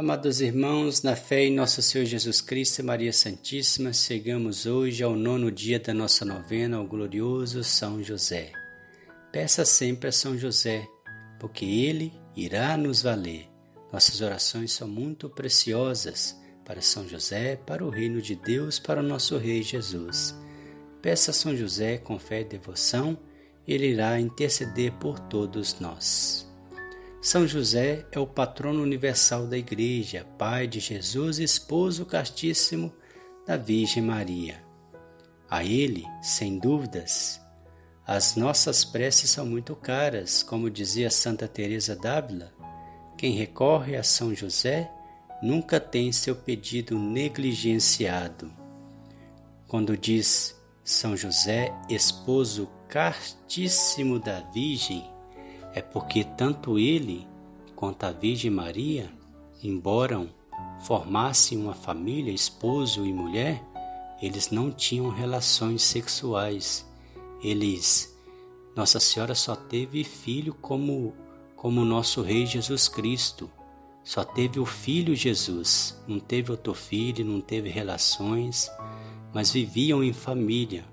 Amados irmãos, na fé em nosso Senhor Jesus Cristo e Maria Santíssima, chegamos hoje ao nono dia da nossa novena ao glorioso São José. Peça sempre a São José, porque ele irá nos valer. Nossas orações são muito preciosas para São José, para o reino de Deus, para o nosso Rei Jesus. Peça a São José com fé e devoção, ele irá interceder por todos nós. São José é o patrono universal da Igreja, pai de Jesus e esposo castíssimo da Virgem Maria. A ele, sem dúvidas, as nossas preces são muito caras, como dizia Santa Teresa d'Ávila. Quem recorre a São José nunca tem seu pedido negligenciado. Quando diz São José, esposo castíssimo da Virgem, é porque tanto ele quanto a Virgem Maria, embora formassem uma família, esposo e mulher, eles não tinham relações sexuais. Eles, Nossa Senhora só teve filho como como nosso Rei Jesus Cristo. Só teve o filho Jesus, não teve outro filho, não teve relações, mas viviam em família.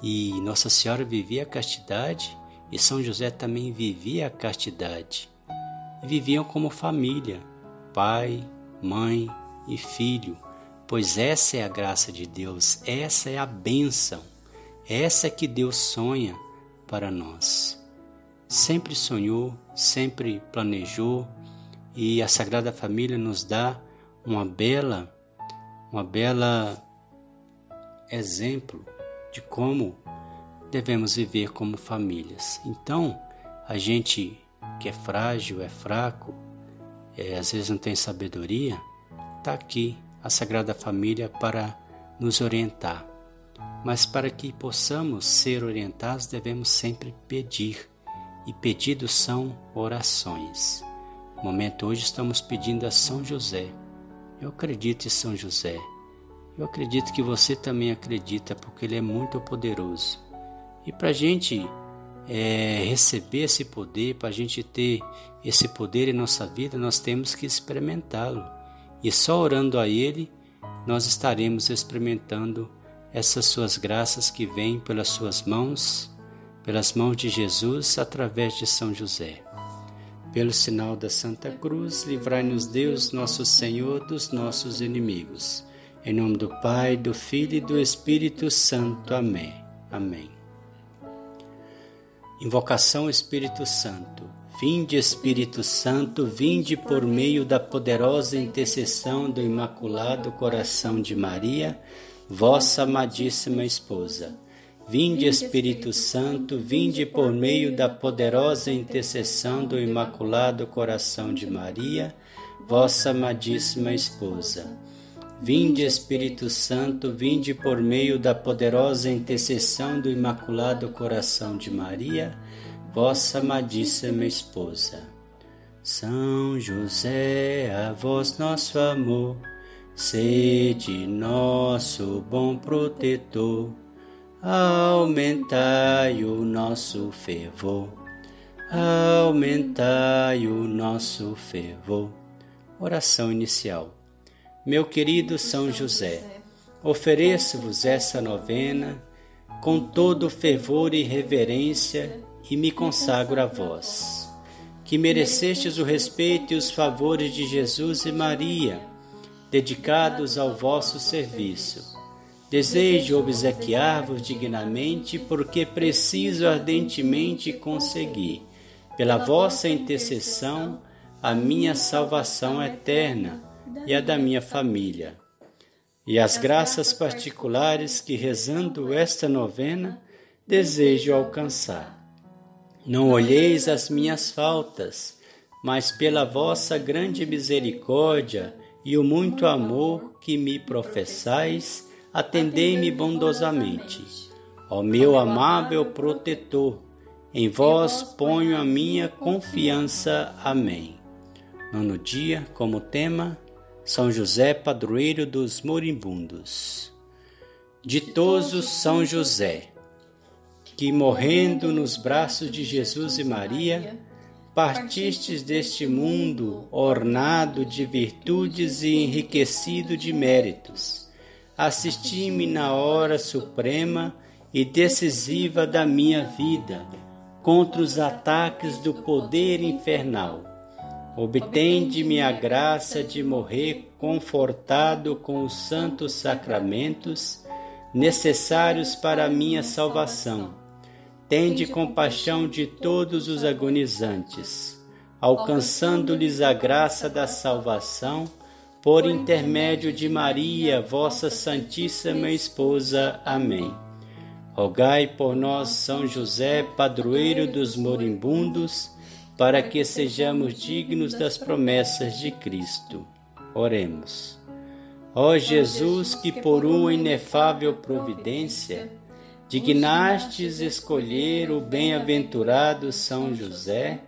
E Nossa Senhora vivia a castidade e São José também vivia a castidade. Viviam como família, pai, mãe e filho, pois essa é a graça de Deus, essa é a bênção, essa é que Deus sonha para nós. Sempre sonhou, sempre planejou e a Sagrada Família nos dá uma bela, uma bela exemplo de como devemos viver como famílias. Então, a gente que é frágil, é fraco, é, às vezes não tem sabedoria, está aqui a Sagrada Família para nos orientar. Mas para que possamos ser orientados, devemos sempre pedir. E pedidos são orações. No momento hoje estamos pedindo a São José. Eu acredito em São José. Eu acredito que você também acredita, porque ele é muito poderoso. E para a gente é, receber esse poder, para a gente ter esse poder em nossa vida, nós temos que experimentá-lo. E só orando a Ele, nós estaremos experimentando essas suas graças que vêm pelas suas mãos, pelas mãos de Jesus, através de São José. Pelo sinal da Santa Cruz, livrai-nos Deus, nosso Senhor, dos nossos inimigos. Em nome do Pai, do Filho e do Espírito Santo. Amém. Amém. Invocação Espírito Santo. Vinde, Espírito Santo, vinde por meio da poderosa intercessão do Imaculado Coração de Maria, vossa amadíssima esposa. Vinde, Espírito Santo, vinde por meio da poderosa intercessão do Imaculado Coração de Maria, vossa amadíssima esposa. Vinde, Espírito Santo, vinde por meio da poderosa intercessão do Imaculado Coração de Maria, vossa amadíssima esposa. São José, a vós nosso amor, sede nosso bom protetor, aumentai o nosso fervor, aumentai o nosso fervor. Oração inicial. Meu querido São José, ofereço-vos essa novena com todo fervor e reverência e me consagro a vós, que merecestes o respeito e os favores de Jesus e Maria, dedicados ao vosso serviço. Desejo obsequiar-vos dignamente, porque preciso ardentemente conseguir, pela vossa intercessão, a minha salvação eterna e a da minha família. E as graças particulares que, rezando esta novena, desejo alcançar. Não olheis as minhas faltas, mas pela vossa grande misericórdia e o muito amor que me professais, atendei-me bondosamente. Ó meu amável protetor, em vós ponho a minha confiança. Amém. Nono dia, como tema, são José, padroeiro dos moribundos. Ditoso São José, que morrendo nos braços de Jesus e Maria, partistes deste mundo ornado de virtudes e enriquecido de méritos. Assisti-me na hora suprema e decisiva da minha vida contra os ataques do poder infernal. Obtende-me a graça de morrer confortado com os santos sacramentos necessários para a minha salvação Tende compaixão de todos os agonizantes, alcançando-lhes a graça da salvação, por intermédio de Maria, vossa Santíssima Esposa. Amém. Rogai por nós, São José, padroeiro dos moribundos, para que sejamos dignos das promessas de Cristo. Oremos. Ó Jesus, que por uma inefável providência, dignastes escolher o bem-aventurado São José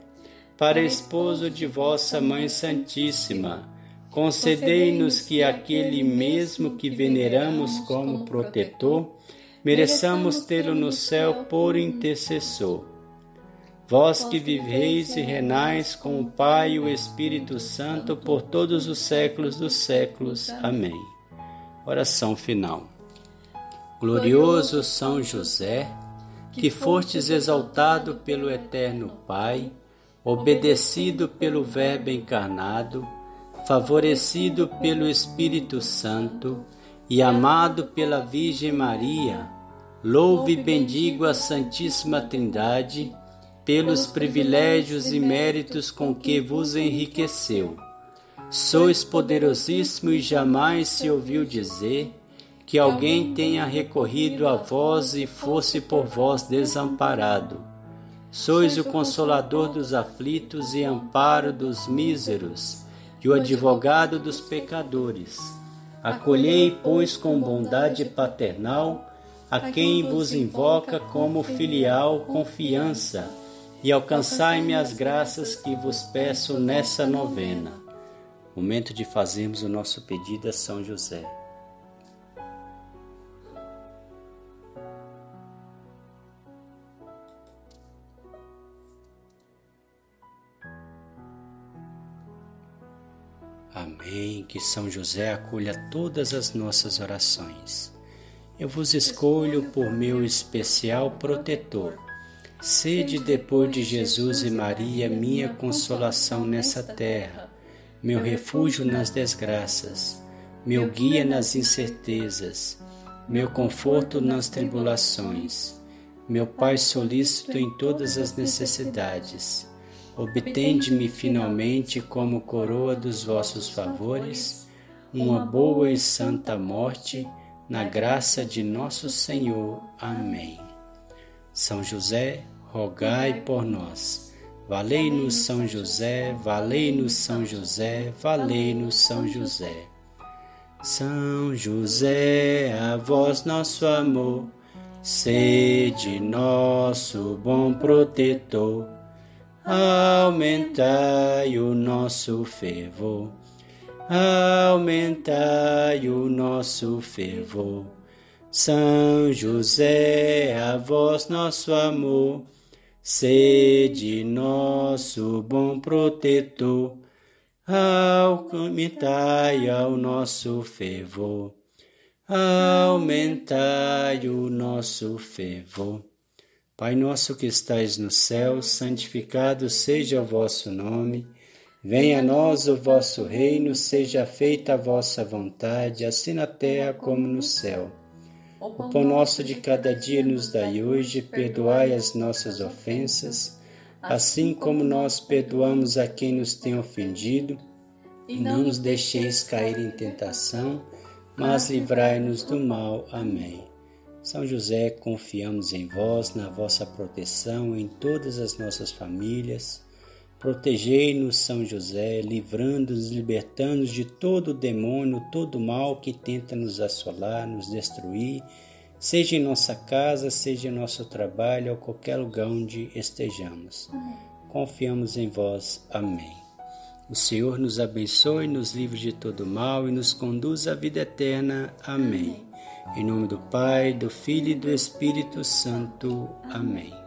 para esposo de vossa Mãe Santíssima. Concedei-nos que aquele mesmo que veneramos como protetor, mereçamos tê-lo no céu por intercessor. Vós que viveis e renais com o Pai e o Espírito Santo por todos os séculos dos séculos. Amém. Oração final. Glorioso São José, que fostes exaltado pelo Eterno Pai, obedecido pelo Verbo encarnado, favorecido pelo Espírito Santo e amado pela Virgem Maria, louve e bendigo a Santíssima Trindade pelos privilégios e méritos com que vos enriqueceu. Sois poderosíssimo e jamais se ouviu dizer que alguém tenha recorrido a vós e fosse por vós desamparado. Sois o consolador dos aflitos e amparo dos míseros, e o advogado dos pecadores. Acolhei, pois, com bondade paternal a quem vos invoca como filial confiança, e alcançai-me as graças que vos peço nessa novena. Momento de fazermos o nosso pedido a São José. Amém. Que São José acolha todas as nossas orações. Eu vos escolho por meu especial protetor. Sede depois de Jesus e Maria minha consolação nessa terra, meu refúgio nas desgraças, meu guia nas incertezas, meu conforto nas tribulações, meu Pai solícito em todas as necessidades obtende-me finalmente como coroa dos vossos favores, uma boa e santa morte, na graça de nosso Senhor. Amém. São José, rogai por nós. Valei-nos São José, valei-nos São José, valei-nos São José. São José, a vós nosso amor, sede nosso bom protetor aumentai o nosso fervor, aumentai o nosso fervor. São José, a vós nosso amor, sede nosso bom protetor, aumentai ao nosso fervor, aumentai o nosso fervor. Pai nosso que estais no céu, santificado seja o vosso nome. Venha a nós o vosso reino, seja feita a vossa vontade, assim na terra como no céu. O pão nosso de cada dia nos dai hoje, perdoai as nossas ofensas, assim como nós perdoamos a quem nos tem ofendido, e não nos deixeis cair em tentação, mas livrai-nos do mal. Amém. São José, confiamos em vós, na vossa proteção em todas as nossas famílias. Protegei-nos, São José, livrando-nos, libertando-nos de todo o demônio, todo o mal que tenta nos assolar, nos destruir, seja em nossa casa, seja em nosso trabalho ou qualquer lugar onde estejamos. Confiamos em vós. Amém. O Senhor nos abençoe, nos livre de todo mal e nos conduz à vida eterna. Amém. Amém. Em nome do Pai, do Filho e do Espírito Santo. Amém.